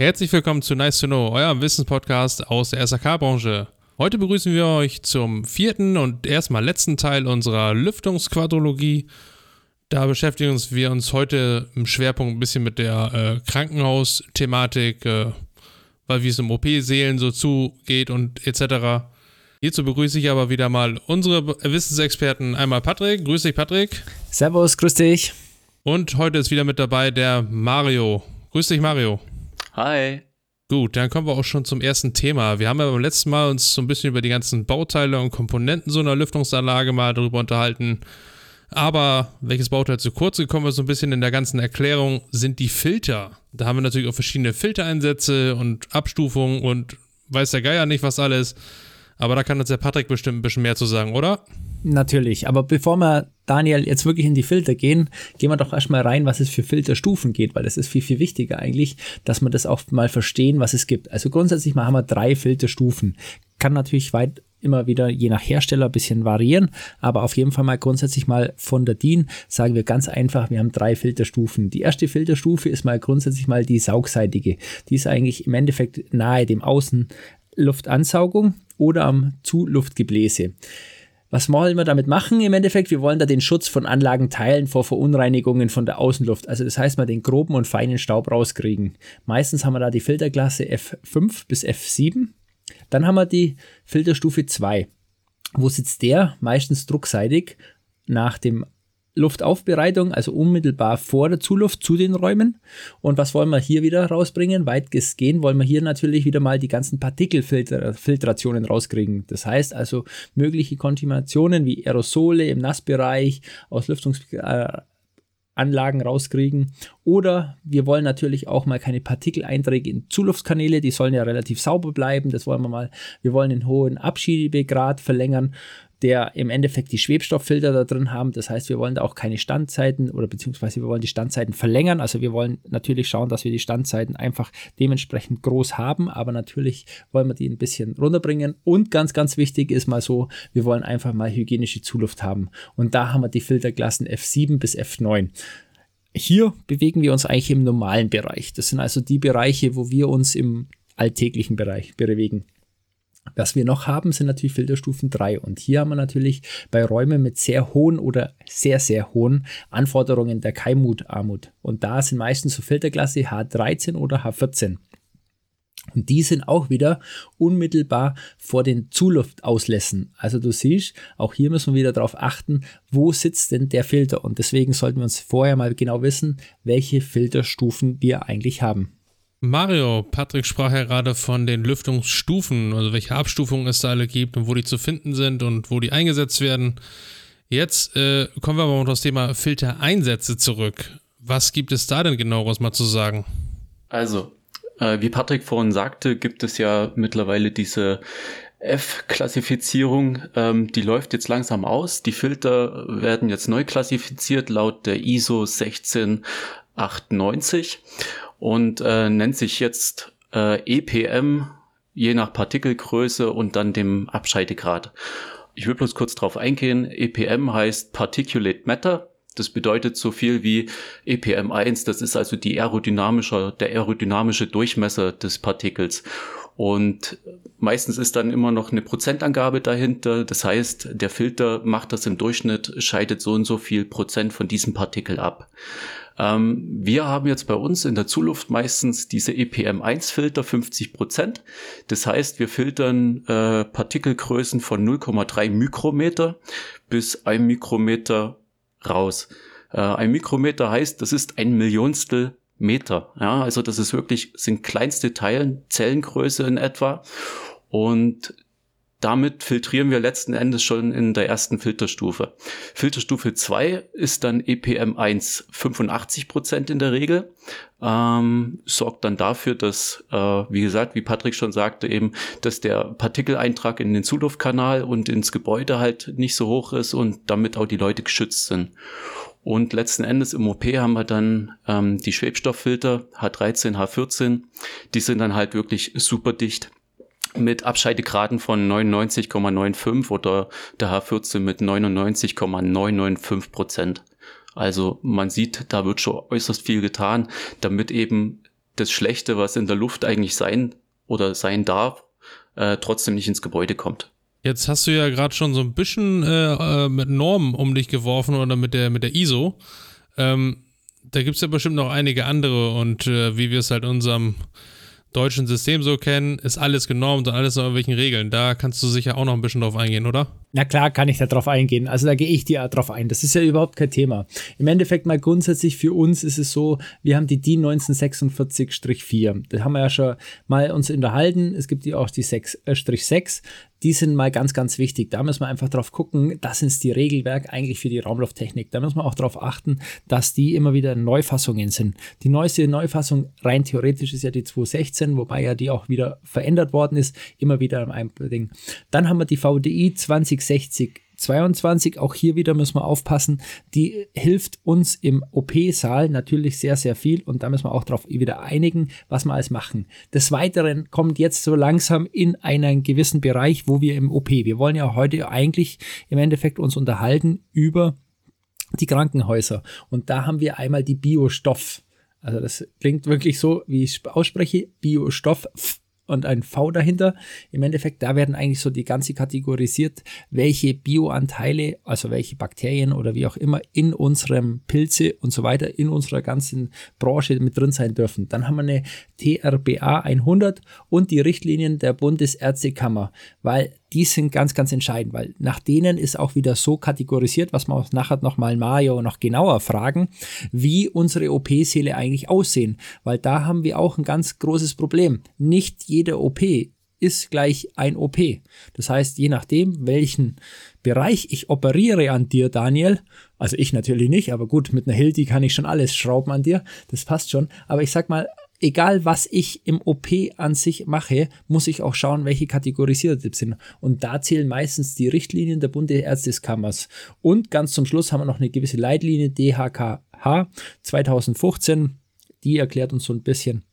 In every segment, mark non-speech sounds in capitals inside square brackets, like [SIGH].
Herzlich willkommen zu Nice to Know, eurem Wissenspodcast aus der SAK-Branche. Heute begrüßen wir euch zum vierten und erstmal letzten Teil unserer Lüftungsquadrologie. Da beschäftigen wir uns heute im Schwerpunkt ein bisschen mit der äh, Krankenhaus-Thematik, äh, weil wie es im OP-Seelen so zugeht und etc. Hierzu begrüße ich aber wieder mal unsere Wissensexperten. Einmal Patrick. Grüß dich, Patrick. Servus, grüß dich. Und heute ist wieder mit dabei der Mario. Grüß dich, Mario. Hi. Gut, dann kommen wir auch schon zum ersten Thema. Wir haben ja beim letzten Mal uns so ein bisschen über die ganzen Bauteile und Komponenten so einer Lüftungsanlage mal darüber unterhalten. Aber welches Bauteil zu kurz gekommen ist, so ein bisschen in der ganzen Erklärung, sind die Filter. Da haben wir natürlich auch verschiedene Filtereinsätze und Abstufungen und weiß der Geier nicht, was alles. Aber da kann uns der Patrick bestimmt ein bisschen mehr zu sagen, oder? Natürlich, aber bevor wir, Daniel, jetzt wirklich in die Filter gehen, gehen wir doch erstmal rein, was es für Filterstufen geht, weil das ist viel, viel wichtiger eigentlich, dass wir das auch mal verstehen, was es gibt. Also grundsätzlich mal haben wir drei Filterstufen. Kann natürlich weit immer wieder je nach Hersteller ein bisschen variieren, aber auf jeden Fall mal grundsätzlich mal von der DIN sagen wir ganz einfach, wir haben drei Filterstufen. Die erste Filterstufe ist mal grundsätzlich mal die saugseitige. Die ist eigentlich im Endeffekt nahe dem Außenluftansaugung oder am Zuluftgebläse. Was wollen wir damit machen im Endeffekt? Wir wollen da den Schutz von Anlagen teilen vor Verunreinigungen von der Außenluft. Also das heißt mal den groben und feinen Staub rauskriegen. Meistens haben wir da die Filterklasse F5 bis F7. Dann haben wir die Filterstufe 2. Wo sitzt der? Meistens druckseitig nach dem Luftaufbereitung, also unmittelbar vor der Zuluft zu den Räumen. Und was wollen wir hier wieder rausbringen? Weitgehend wollen wir hier natürlich wieder mal die ganzen Partikelfiltrationen rauskriegen. Das heißt also mögliche Kontaminationen wie Aerosole im Nassbereich, aus Lüftungsanlagen rauskriegen. Oder wir wollen natürlich auch mal keine Partikeleinträge in Zuluftkanäle, die sollen ja relativ sauber bleiben. Das wollen wir mal. Wir wollen den hohen Abschiebegrad verlängern der im Endeffekt die Schwebstofffilter da drin haben. Das heißt, wir wollen da auch keine Standzeiten oder beziehungsweise wir wollen die Standzeiten verlängern. Also wir wollen natürlich schauen, dass wir die Standzeiten einfach dementsprechend groß haben, aber natürlich wollen wir die ein bisschen runterbringen. Und ganz, ganz wichtig ist mal so, wir wollen einfach mal hygienische Zuluft haben. Und da haben wir die Filterklassen F7 bis F9 hier bewegen wir uns eigentlich im normalen Bereich. Das sind also die Bereiche, wo wir uns im alltäglichen Bereich bewegen. Was wir noch haben, sind natürlich Filterstufen 3. Und hier haben wir natürlich bei Räumen mit sehr hohen oder sehr, sehr hohen Anforderungen der Keimutarmut. Und da sind meistens so Filterklasse H13 oder H14. Und die sind auch wieder unmittelbar vor den Zuluftauslässen. Also du siehst, auch hier müssen wir wieder darauf achten, wo sitzt denn der Filter. Und deswegen sollten wir uns vorher mal genau wissen, welche Filterstufen wir eigentlich haben. Mario, Patrick sprach ja gerade von den Lüftungsstufen, also welche Abstufungen es da alle gibt und wo die zu finden sind und wo die eingesetzt werden. Jetzt äh, kommen wir aber auf das Thema Filtereinsätze zurück. Was gibt es da denn genaueres mal zu sagen? Also, äh, wie Patrick vorhin sagte, gibt es ja mittlerweile diese F-Klassifizierung, ähm, die läuft jetzt langsam aus. Die Filter werden jetzt neu klassifiziert laut der ISO 16890 und äh, nennt sich jetzt äh, EPM je nach Partikelgröße und dann dem Abscheidegrad. Ich will bloß kurz drauf eingehen. EPM heißt Particulate Matter. Das bedeutet so viel wie EPM1. Das ist also die aerodynamische, der aerodynamische Durchmesser des Partikels. Und meistens ist dann immer noch eine Prozentangabe dahinter. Das heißt, der Filter macht das im Durchschnitt, scheidet so und so viel Prozent von diesem Partikel ab. Ähm, wir haben jetzt bei uns in der Zuluft meistens diese EPM1-Filter 50 Prozent. Das heißt, wir filtern äh, Partikelgrößen von 0,3 Mikrometer bis 1 Mikrometer raus. Äh, ein Mikrometer heißt, das ist ein Millionstel Meter. Ja, also das ist wirklich, sind kleinste Teilen, Zellengröße in etwa. Und damit filtrieren wir letzten Endes schon in der ersten Filterstufe. Filterstufe 2 ist dann EPM1 85 Prozent in der Regel. Ähm, sorgt dann dafür, dass, äh, wie gesagt, wie Patrick schon sagte, eben, dass der Partikeleintrag in den Zuluftkanal und ins Gebäude halt nicht so hoch ist und damit auch die Leute geschützt sind. Und letzten Endes im OP haben wir dann ähm, die Schwebstofffilter H13, H14. Die sind dann halt wirklich super dicht mit Abscheidegraden von 99,95 oder der H14 mit 99,995 Prozent. Also man sieht, da wird schon äußerst viel getan, damit eben das Schlechte, was in der Luft eigentlich sein oder sein darf, äh, trotzdem nicht ins Gebäude kommt. Jetzt hast du ja gerade schon so ein bisschen äh, äh, mit Normen um dich geworfen oder mit der, mit der ISO. Ähm, da gibt es ja bestimmt noch einige andere und äh, wie wir es halt in unserem deutschen System so kennen, ist alles genormt und alles nach irgendwelchen Regeln. Da kannst du sicher auch noch ein bisschen drauf eingehen, oder? Na klar, kann ich da drauf eingehen. Also da gehe ich dir drauf ein. Das ist ja überhaupt kein Thema. Im Endeffekt mal grundsätzlich für uns ist es so, wir haben die DIN 1946-4. Da haben wir ja schon mal uns unterhalten. Es gibt die auch die 6-6. Die sind mal ganz, ganz wichtig. Da müssen wir einfach drauf gucken, das sind die Regelwerk eigentlich für die Raumlufttechnik. Da müssen wir auch darauf achten, dass die immer wieder Neufassungen sind. Die neueste Neufassung rein theoretisch ist ja die 216, wobei ja die auch wieder verändert worden ist, immer wieder im Ding. Dann haben wir die VDI 2060 22, auch hier wieder müssen wir aufpassen, die hilft uns im OP-Saal natürlich sehr, sehr viel und da müssen wir auch darauf wieder einigen, was wir alles machen. Des Weiteren kommt jetzt so langsam in einen gewissen Bereich, wo wir im OP, wir wollen ja heute eigentlich im Endeffekt uns unterhalten über die Krankenhäuser und da haben wir einmal die Biostoff. Also das klingt wirklich so, wie ich ausspreche, Biostoff und ein V dahinter. Im Endeffekt, da werden eigentlich so die ganze kategorisiert, welche Bioanteile, also welche Bakterien oder wie auch immer in unserem Pilze und so weiter in unserer ganzen Branche mit drin sein dürfen. Dann haben wir eine TRBA 100 und die Richtlinien der Bundesärztekammer, weil die sind ganz, ganz entscheidend, weil nach denen ist auch wieder so kategorisiert, was wir auch nachher nochmal Mario noch genauer fragen, wie unsere OP-Säle eigentlich aussehen, weil da haben wir auch ein ganz großes Problem. Nicht jede OP ist gleich ein OP. Das heißt, je nachdem, welchen Bereich ich operiere an dir, Daniel, also ich natürlich nicht, aber gut, mit einer Hildi kann ich schon alles schrauben an dir, das passt schon, aber ich sag mal, egal was ich im OP an sich mache, muss ich auch schauen, welche kategorisierte Tipps sind. Und da zählen meistens die Richtlinien der Bundesärzteskammers. Und ganz zum Schluss haben wir noch eine gewisse Leitlinie DHKH 2015. Die erklärt uns so ein bisschen,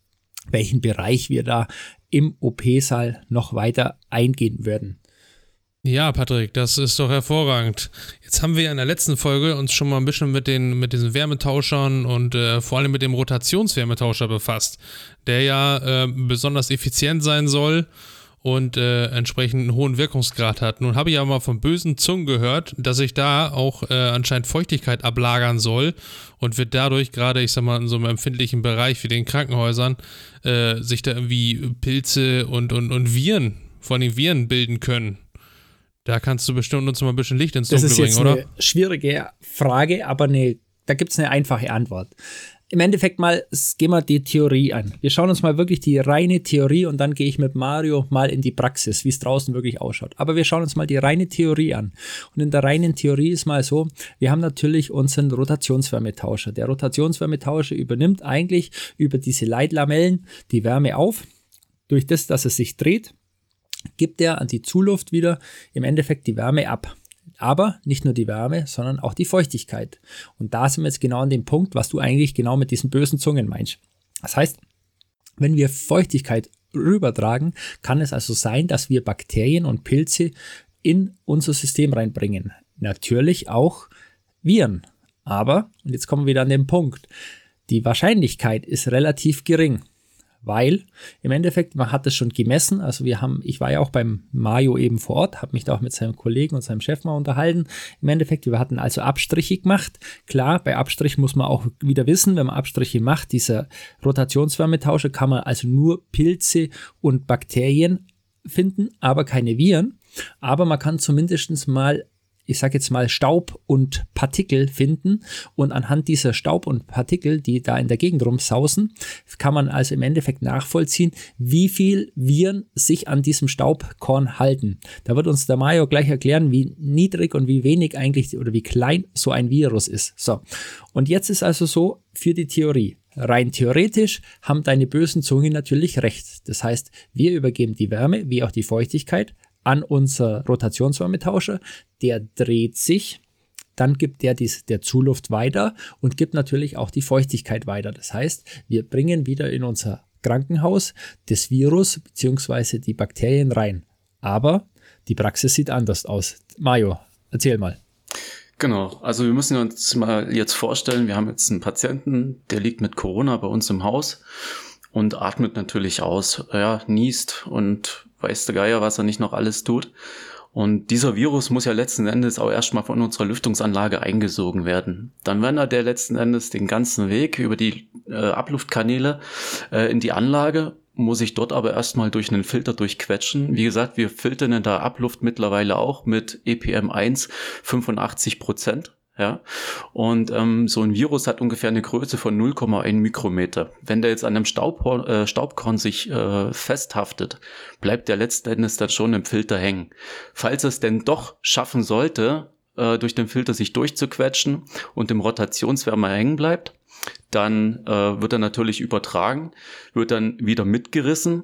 welchen Bereich wir da im OP-Saal noch weiter eingehen würden. Ja, Patrick, das ist doch hervorragend. Jetzt haben wir ja in der letzten Folge uns schon mal ein bisschen mit den mit diesen Wärmetauschern und äh, vor allem mit dem Rotationswärmetauscher befasst, der ja äh, besonders effizient sein soll und äh, entsprechend einen hohen Wirkungsgrad hat. Nun habe ich aber mal von bösen Zungen gehört, dass sich da auch äh, anscheinend Feuchtigkeit ablagern soll und wird dadurch gerade, ich sag mal, in so einem empfindlichen Bereich wie den Krankenhäusern äh, sich da irgendwie Pilze und, und, und Viren, vor allem Viren bilden können. Da kannst du bestimmt uns mal ein bisschen Licht ins Dunkel bringen, oder? Das ist eine schwierige Frage, aber eine, da gibt es eine einfache Antwort. Im Endeffekt mal gehen wir die Theorie an. Wir schauen uns mal wirklich die reine Theorie und dann gehe ich mit Mario mal in die Praxis, wie es draußen wirklich ausschaut. Aber wir schauen uns mal die reine Theorie an. Und in der reinen Theorie ist mal so, wir haben natürlich unseren Rotationswärmetauscher. Der Rotationswärmetauscher übernimmt eigentlich über diese Leitlamellen die Wärme auf. Durch das, dass es sich dreht, gibt er an die Zuluft wieder im Endeffekt die Wärme ab. Aber nicht nur die Wärme, sondern auch die Feuchtigkeit. Und da sind wir jetzt genau an dem Punkt, was du eigentlich genau mit diesen bösen Zungen meinst. Das heißt, wenn wir Feuchtigkeit rübertragen, kann es also sein, dass wir Bakterien und Pilze in unser System reinbringen. Natürlich auch Viren. Aber, und jetzt kommen wir wieder an den Punkt, die Wahrscheinlichkeit ist relativ gering weil im Endeffekt, man hat es schon gemessen. Also wir haben, ich war ja auch beim Mario eben vor Ort, habe mich da auch mit seinem Kollegen und seinem Chef mal unterhalten. Im Endeffekt, wir hatten also Abstriche gemacht. Klar, bei Abstrich muss man auch wieder wissen, wenn man Abstriche macht, dieser Rotationswärmetauscher kann man also nur Pilze und Bakterien finden, aber keine Viren. Aber man kann zumindest mal ich sage jetzt mal, Staub und Partikel finden. Und anhand dieser Staub und Partikel, die da in der Gegend rumsausen, kann man also im Endeffekt nachvollziehen, wie viel Viren sich an diesem Staubkorn halten. Da wird uns der Mayo gleich erklären, wie niedrig und wie wenig eigentlich oder wie klein so ein Virus ist. So. Und jetzt ist also so für die Theorie. Rein theoretisch haben deine bösen Zungen natürlich recht. Das heißt, wir übergeben die Wärme wie auch die Feuchtigkeit an unser Rotationswärmetauscher. Der dreht sich, dann gibt der dies, der Zuluft weiter und gibt natürlich auch die Feuchtigkeit weiter. Das heißt, wir bringen wieder in unser Krankenhaus das Virus bzw. die Bakterien rein. Aber die Praxis sieht anders aus. Mario, erzähl mal. Genau, also wir müssen uns mal jetzt vorstellen, wir haben jetzt einen Patienten, der liegt mit Corona bei uns im Haus und atmet natürlich aus. Ja, niest und weiß der Geier, was er nicht noch alles tut. Und dieser Virus muss ja letzten Endes auch erstmal von unserer Lüftungsanlage eingesogen werden. Dann wandert der letzten Endes den ganzen Weg über die äh, Abluftkanäle äh, in die Anlage, muss ich dort aber erstmal durch einen Filter durchquetschen. Wie gesagt, wir filtern in der Abluft mittlerweile auch mit EPM1 85 Prozent. Ja, und ähm, so ein Virus hat ungefähr eine Größe von 0,1 Mikrometer. Wenn der jetzt an einem Staubkorn, äh, Staubkorn sich äh, festhaftet, bleibt der letzten Endes dann schon im Filter hängen. Falls es denn doch schaffen sollte, äh, durch den Filter sich durchzuquetschen und im Rotationswärmer hängen bleibt, dann äh, wird er natürlich übertragen, wird dann wieder mitgerissen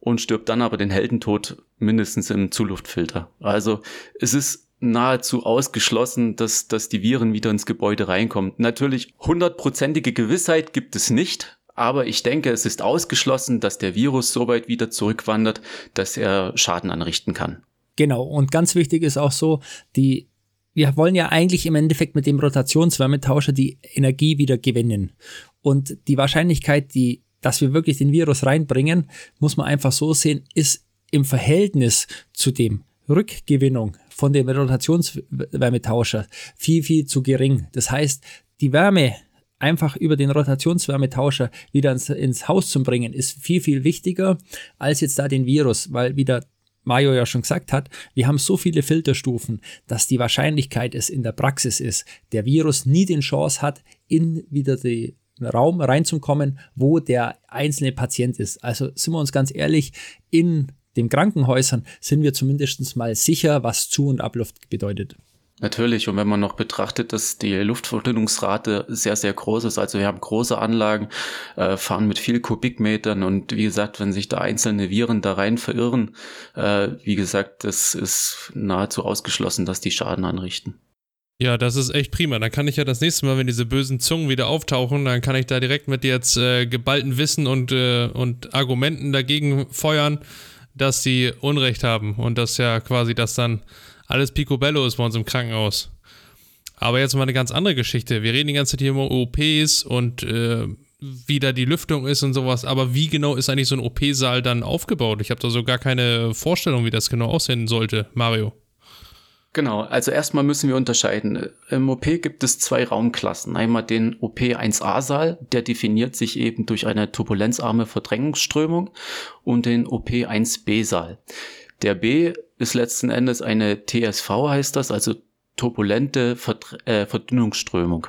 und stirbt dann aber den Heldentod mindestens im Zuluftfilter. Also es ist nahezu ausgeschlossen, dass, dass die Viren wieder ins Gebäude reinkommen. Natürlich hundertprozentige Gewissheit gibt es nicht, aber ich denke, es ist ausgeschlossen, dass der Virus so weit wieder zurückwandert, dass er Schaden anrichten kann. Genau, und ganz wichtig ist auch so, die wir wollen ja eigentlich im Endeffekt mit dem Rotationswärmetauscher die Energie wieder gewinnen. Und die Wahrscheinlichkeit, die, dass wir wirklich den Virus reinbringen, muss man einfach so sehen, ist im Verhältnis zu dem Rückgewinnung von dem Rotationswärmetauscher viel, viel zu gering. Das heißt, die Wärme einfach über den Rotationswärmetauscher wieder ins, ins Haus zu bringen, ist viel, viel wichtiger als jetzt da den Virus, weil wieder Mario ja schon gesagt hat, wir haben so viele Filterstufen, dass die Wahrscheinlichkeit es in der Praxis ist, der Virus nie den Chance hat, in wieder den Raum reinzukommen, wo der einzelne Patient ist. Also sind wir uns ganz ehrlich, in den Krankenhäusern sind wir zumindest mal sicher, was Zu- und Abluft bedeutet. Natürlich, und wenn man noch betrachtet, dass die Luftverdünnungsrate sehr, sehr groß ist, also wir haben große Anlagen, äh, fahren mit viel Kubikmetern und wie gesagt, wenn sich da einzelne Viren da rein verirren, äh, wie gesagt, das ist nahezu ausgeschlossen, dass die Schaden anrichten. Ja, das ist echt prima. Dann kann ich ja das nächste Mal, wenn diese bösen Zungen wieder auftauchen, dann kann ich da direkt mit jetzt äh, geballten Wissen und, äh, und Argumenten dagegen feuern dass sie Unrecht haben und dass ja quasi das dann alles Picobello ist bei uns im Krankenhaus. Aber jetzt mal eine ganz andere Geschichte. Wir reden die ganze Zeit hier über OPs und äh, wie da die Lüftung ist und sowas. Aber wie genau ist eigentlich so ein OP-Saal dann aufgebaut? Ich habe da so gar keine Vorstellung, wie das genau aussehen sollte, Mario. Genau, also erstmal müssen wir unterscheiden. Im OP gibt es zwei Raumklassen. Einmal den OP1A-Saal, der definiert sich eben durch eine turbulenzarme Verdrängungsströmung und den OP1B-Saal. Der B ist letzten Endes eine TSV, heißt das, also turbulente Verd äh, Verdünnungsströmung.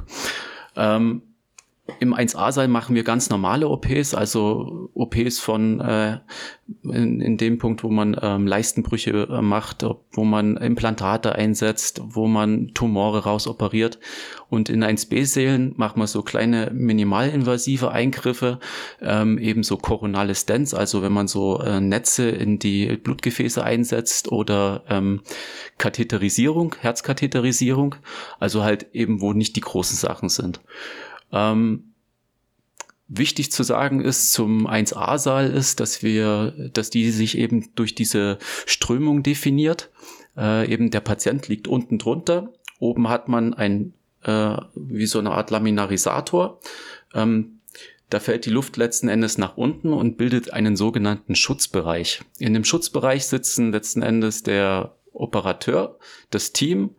Ähm, im 1A-Saal machen wir ganz normale OPs, also OPs von äh, in, in dem Punkt, wo man ähm, Leistenbrüche äh, macht, wo man Implantate einsetzt, wo man Tumore rausoperiert. Und in 1B-Sälen macht man so kleine minimalinvasive Eingriffe, ähm, ebenso koronale Stents, also wenn man so äh, Netze in die Blutgefäße einsetzt oder ähm, Katheterisierung, Herzkatheterisierung, also halt eben, wo nicht die großen Sachen sind. Ähm, Wichtig zu sagen ist zum 1a-Saal ist, dass wir, dass die sich eben durch diese Strömung definiert. Äh, eben der Patient liegt unten drunter. Oben hat man ein, äh, wie so eine Art Laminarisator. Ähm, da fällt die Luft letzten Endes nach unten und bildet einen sogenannten Schutzbereich. In dem Schutzbereich sitzen letzten Endes der Operateur, das Team,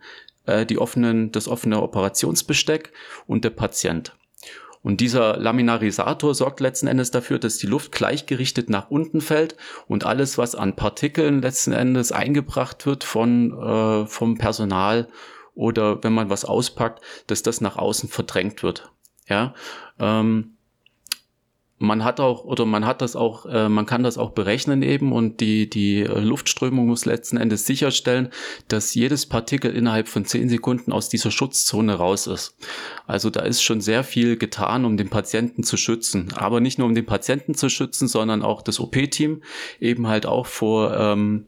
äh, die offenen, das offene Operationsbesteck und der Patient. Und dieser Laminarisator sorgt letzten Endes dafür, dass die Luft gleichgerichtet nach unten fällt und alles, was an Partikeln letzten Endes eingebracht wird von, äh, vom Personal oder wenn man was auspackt, dass das nach außen verdrängt wird. Ja, ähm, man hat auch oder man hat das auch, äh, man kann das auch berechnen eben und die die Luftströmung muss letzten Endes sicherstellen, dass jedes Partikel innerhalb von zehn Sekunden aus dieser Schutzzone raus ist. Also da ist schon sehr viel getan, um den Patienten zu schützen, aber nicht nur um den Patienten zu schützen, sondern auch das OP-Team eben halt auch vor ähm,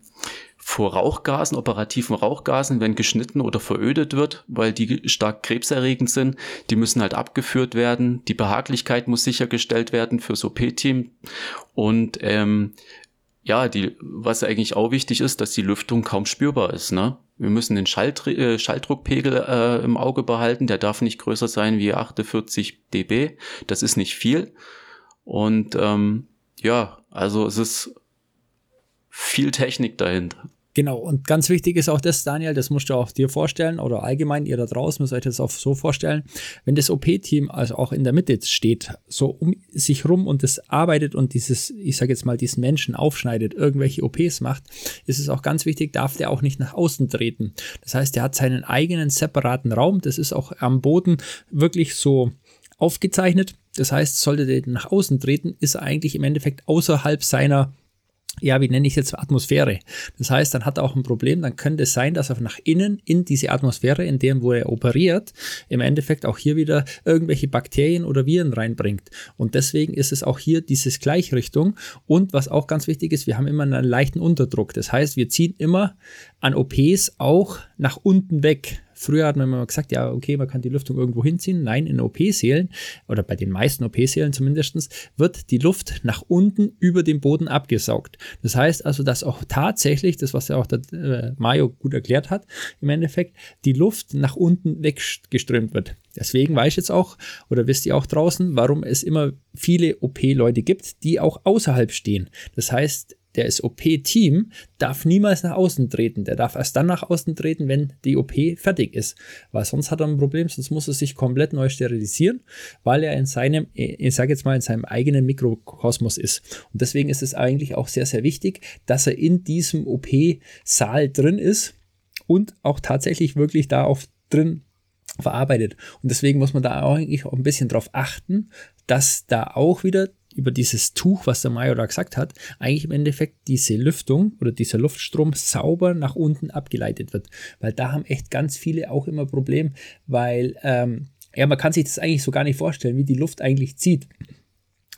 vor Rauchgasen, operativen Rauchgasen, wenn geschnitten oder verödet wird, weil die stark krebserregend sind. Die müssen halt abgeführt werden. Die Behaglichkeit muss sichergestellt werden fürs OP-Team. Und ähm, ja, die, was eigentlich auch wichtig ist, dass die Lüftung kaum spürbar ist. Ne? Wir müssen den Schalt, äh, Schalldruckpegel äh, im Auge behalten. Der darf nicht größer sein wie 48 dB. Das ist nicht viel. Und ähm, ja, also es ist viel Technik dahinter. Genau, und ganz wichtig ist auch das, Daniel, das musst du auch dir vorstellen oder allgemein ihr da draußen müsst euch das auch so vorstellen, wenn das OP-Team also auch in der Mitte steht, so um sich rum und das arbeitet und dieses, ich sage jetzt mal, diesen Menschen aufschneidet, irgendwelche OPs macht, ist es auch ganz wichtig, darf der auch nicht nach außen treten. Das heißt, der hat seinen eigenen separaten Raum, das ist auch am Boden wirklich so aufgezeichnet. Das heißt, sollte der nach außen treten, ist er eigentlich im Endeffekt außerhalb seiner ja, wie nenne ich jetzt Atmosphäre? Das heißt, dann hat er auch ein Problem, dann könnte es sein, dass er nach innen in diese Atmosphäre, in der wo er operiert, im Endeffekt auch hier wieder irgendwelche Bakterien oder Viren reinbringt. Und deswegen ist es auch hier dieses Gleichrichtung. Und was auch ganz wichtig ist, wir haben immer einen leichten Unterdruck. Das heißt, wir ziehen immer an OPs auch nach unten weg. Früher hat man immer gesagt, ja, okay, man kann die Lüftung irgendwo hinziehen. Nein, in OP-Sälen oder bei den meisten OP-Sälen zumindest wird die Luft nach unten über den Boden abgesaugt. Das heißt also, dass auch tatsächlich, das was ja auch der äh, Mario gut erklärt hat, im Endeffekt die Luft nach unten weggeströmt wird. Deswegen weiß ich jetzt auch, oder wisst ihr auch draußen, warum es immer viele OP-Leute gibt, die auch außerhalb stehen. Das heißt, der SOP-Team darf niemals nach außen treten. Der darf erst dann nach außen treten, wenn die OP fertig ist. Weil sonst hat er ein Problem, sonst muss er sich komplett neu sterilisieren, weil er in seinem, ich sage jetzt mal, in seinem eigenen Mikrokosmos ist. Und deswegen ist es eigentlich auch sehr, sehr wichtig, dass er in diesem OP-Saal drin ist und auch tatsächlich wirklich da auf drin verarbeitet. Und deswegen muss man da eigentlich auch ein bisschen drauf achten, dass da auch wieder über dieses Tuch, was der Mayo da gesagt hat, eigentlich im Endeffekt diese Lüftung oder dieser Luftstrom sauber nach unten abgeleitet wird. Weil da haben echt ganz viele auch immer Problem, weil ähm, ja, man kann sich das eigentlich so gar nicht vorstellen, wie die Luft eigentlich zieht.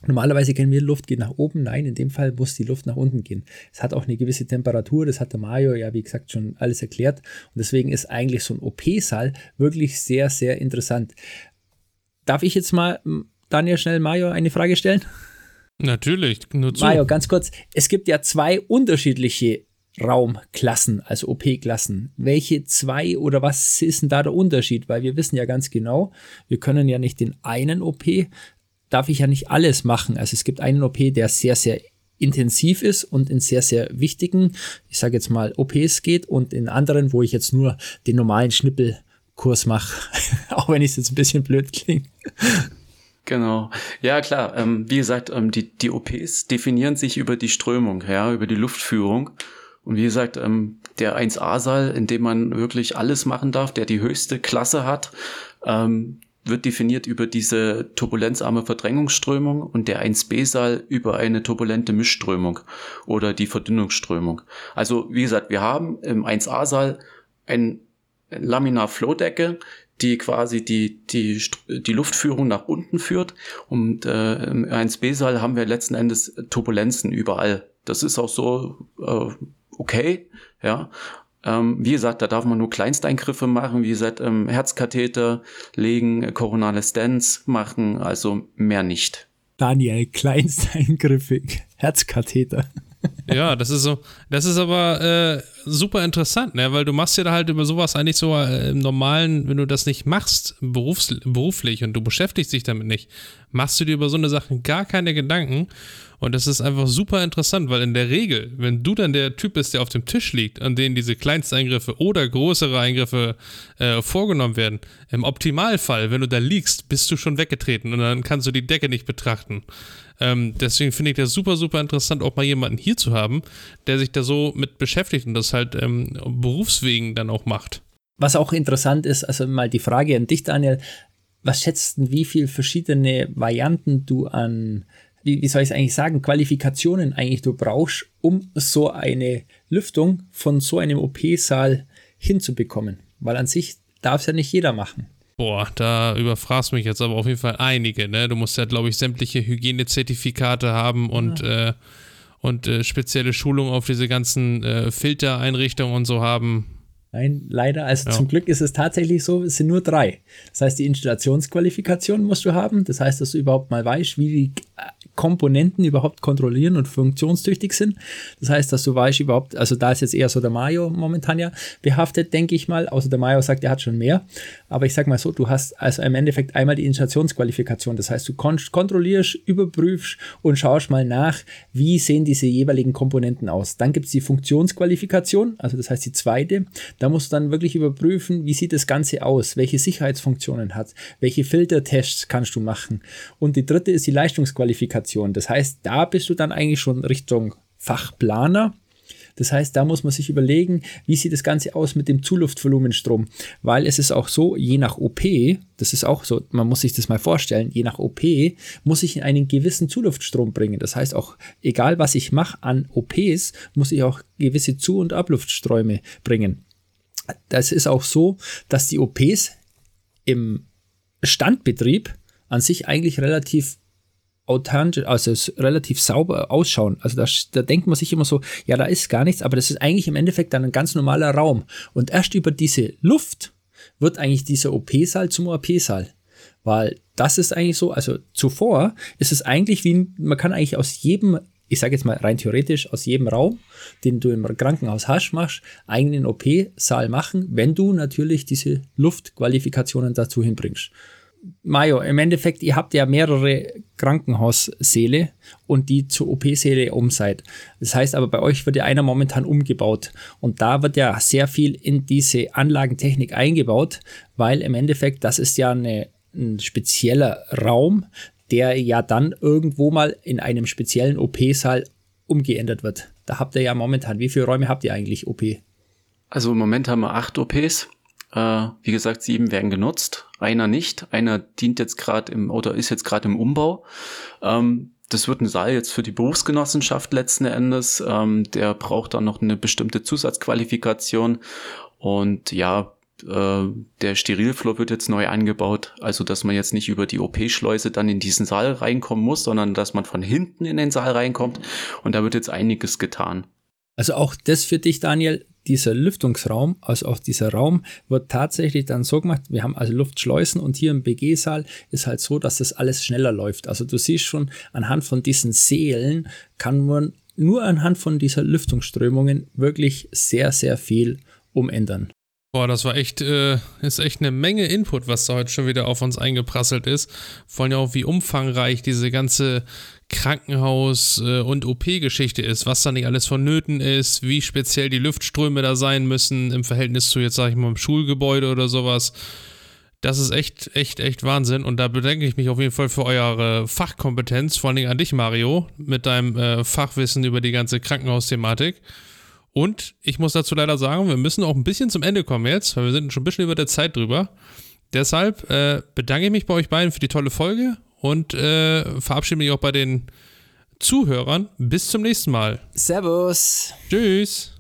Normalerweise kennen wir, Luft geht nach oben. Nein, in dem Fall muss die Luft nach unten gehen. Es hat auch eine gewisse Temperatur. Das hat der Mario ja, wie gesagt, schon alles erklärt. Und deswegen ist eigentlich so ein OP-Saal wirklich sehr, sehr interessant. Darf ich jetzt mal, Daniel, schnell Mario eine Frage stellen? Natürlich, nur zu. Mario, ganz kurz. Es gibt ja zwei unterschiedliche Raumklassen, also OP-Klassen. Welche zwei oder was ist denn da der Unterschied? Weil wir wissen ja ganz genau, wir können ja nicht den einen OP, darf ich ja nicht alles machen. Also es gibt einen OP, der sehr, sehr intensiv ist und in sehr, sehr wichtigen, ich sage jetzt mal, OPs geht und in anderen, wo ich jetzt nur den normalen Schnippelkurs mache, [LAUGHS] auch wenn es jetzt ein bisschen blöd klingt. Genau. Ja, klar. Ähm, wie gesagt, ähm, die, die OPs definieren sich über die Strömung, ja, über die Luftführung. Und wie gesagt, ähm, der 1A-Saal, in dem man wirklich alles machen darf, der die höchste Klasse hat, ähm, wird definiert über diese turbulenzarme Verdrängungsströmung und der 1B-Saal über eine turbulente Mischströmung oder die Verdünnungsströmung. Also wie gesagt, wir haben im 1A-Saal ein Laminar-Flow-Decke, die quasi die, die, die Luftführung nach unten führt. Und äh, im 1B-Saal haben wir letzten Endes Turbulenzen überall. Das ist auch so äh, okay, ja. Ähm, wie gesagt, da darf man nur Kleinsteingriffe machen, wie gesagt, ähm, Herzkatheter legen, koronale Stents machen, also mehr nicht. Daniel, Kleinsteingriffig, Herzkatheter. Ja, das ist so, das ist aber äh, super interessant, ne? weil du machst ja da halt über sowas eigentlich so äh, im normalen, wenn du das nicht machst, berufs beruflich und du beschäftigst dich damit nicht, machst du dir über so eine Sache gar keine Gedanken und das ist einfach super interessant, weil in der Regel, wenn du dann der Typ bist, der auf dem Tisch liegt, an dem diese Kleinsteingriffe oder größere Eingriffe äh, vorgenommen werden, im Optimalfall, wenn du da liegst, bist du schon weggetreten und dann kannst du die Decke nicht betrachten. Ähm, deswegen finde ich das super, super interessant, auch mal jemanden hier zu haben, der sich da so mit beschäftigt und das halt ähm, berufswegen dann auch macht. Was auch interessant ist, also mal die Frage an dich, Daniel, was schätzt du, wie viele verschiedene Varianten du an wie, wie soll ich es eigentlich sagen, Qualifikationen eigentlich du brauchst, um so eine Lüftung von so einem OP-Saal hinzubekommen. Weil an sich darf es ja nicht jeder machen. Boah, da überfragst mich jetzt aber auf jeden Fall einige. Ne? Du musst ja, glaube ich, sämtliche Hygienezertifikate haben und, ja. äh, und äh, spezielle Schulungen auf diese ganzen äh, Filtereinrichtungen und so haben. Nein, leider. Also ja. zum Glück ist es tatsächlich so, es sind nur drei. Das heißt, die Installationsqualifikation musst du haben. Das heißt, dass du überhaupt mal weißt, wie die Komponenten überhaupt kontrollieren und funktionstüchtig sind. Das heißt, dass du weißt überhaupt, also da ist jetzt eher so der Mayo momentan ja behaftet, denke ich mal. Außer der Mayo sagt, er hat schon mehr. Aber ich sag mal so, du hast also im Endeffekt einmal die Installationsqualifikation. Das heißt, du kon kontrollierst, überprüfst und schaust mal nach, wie sehen diese jeweiligen Komponenten aus. Dann gibt es die Funktionsqualifikation, also das heißt die zweite. Da musst du dann wirklich überprüfen, wie sieht das Ganze aus, welche Sicherheitsfunktionen hat, welche Filtertests kannst du machen. Und die dritte ist die Leistungsqualifikation. Das heißt, da bist du dann eigentlich schon Richtung Fachplaner. Das heißt, da muss man sich überlegen, wie sieht das Ganze aus mit dem Zuluftvolumenstrom, weil es ist auch so, je nach OP, das ist auch so, man muss sich das mal vorstellen, je nach OP muss ich einen gewissen Zuluftstrom bringen. Das heißt auch, egal was ich mache an OPs, muss ich auch gewisse Zu- und Abluftströme bringen. Das ist auch so, dass die OPs im Standbetrieb an sich eigentlich relativ authentisch, also relativ sauber ausschauen. Also da, da denkt man sich immer so, ja, da ist gar nichts, aber das ist eigentlich im Endeffekt dann ein ganz normaler Raum. Und erst über diese Luft wird eigentlich dieser OP-Saal zum OP-Saal. Weil das ist eigentlich so, also zuvor ist es eigentlich wie, man kann eigentlich aus jedem, ich sage jetzt mal rein theoretisch, aus jedem Raum, den du im Krankenhaus hast, machst, eigenen OP-Saal machen, wenn du natürlich diese Luftqualifikationen dazu hinbringst. Majo, im Endeffekt, ihr habt ja mehrere Krankenhaussäle und die zur OP-Säle um seid. Das heißt aber, bei euch wird ja einer momentan umgebaut und da wird ja sehr viel in diese Anlagentechnik eingebaut, weil im Endeffekt, das ist ja eine, ein spezieller Raum, der ja dann irgendwo mal in einem speziellen OP-Saal umgeändert wird. Da habt ihr ja momentan, wie viele Räume habt ihr eigentlich OP? Also im Moment haben wir acht OPs. Äh, wie gesagt, sieben werden genutzt, einer nicht. Einer dient jetzt gerade im oder ist jetzt gerade im Umbau. Ähm, das wird ein Saal jetzt für die Berufsgenossenschaft letzten Endes. Ähm, der braucht dann noch eine bestimmte Zusatzqualifikation. Und ja, äh, der Sterilfloor wird jetzt neu angebaut, also dass man jetzt nicht über die OP-Schleuse dann in diesen Saal reinkommen muss, sondern dass man von hinten in den Saal reinkommt. Und da wird jetzt einiges getan. Also auch das für dich, Daniel, dieser Lüftungsraum, also auch dieser Raum, wird tatsächlich dann so gemacht, wir haben also Luftschleusen und hier im BG-Saal ist halt so, dass das alles schneller läuft. Also du siehst schon, anhand von diesen Sälen kann man nur anhand von dieser Lüftungsströmungen wirklich sehr, sehr viel umändern. Boah, das war echt, äh, ist echt eine Menge Input, was da heute schon wieder auf uns eingeprasselt ist. Vor allem auch, wie umfangreich diese ganze Krankenhaus- äh, und OP-Geschichte ist, was da nicht alles vonnöten ist, wie speziell die Luftströme da sein müssen im Verhältnis zu jetzt, sag ich mal, einem Schulgebäude oder sowas. Das ist echt, echt, echt Wahnsinn. Und da bedanke ich mich auf jeden Fall für eure Fachkompetenz, vor allen Dingen an dich, Mario, mit deinem äh, Fachwissen über die ganze Krankenhausthematik. Und ich muss dazu leider sagen, wir müssen auch ein bisschen zum Ende kommen jetzt, weil wir sind schon ein bisschen über der Zeit drüber. Deshalb äh, bedanke ich mich bei euch beiden für die tolle Folge und äh, verabschiede mich auch bei den Zuhörern. Bis zum nächsten Mal. Servus. Tschüss.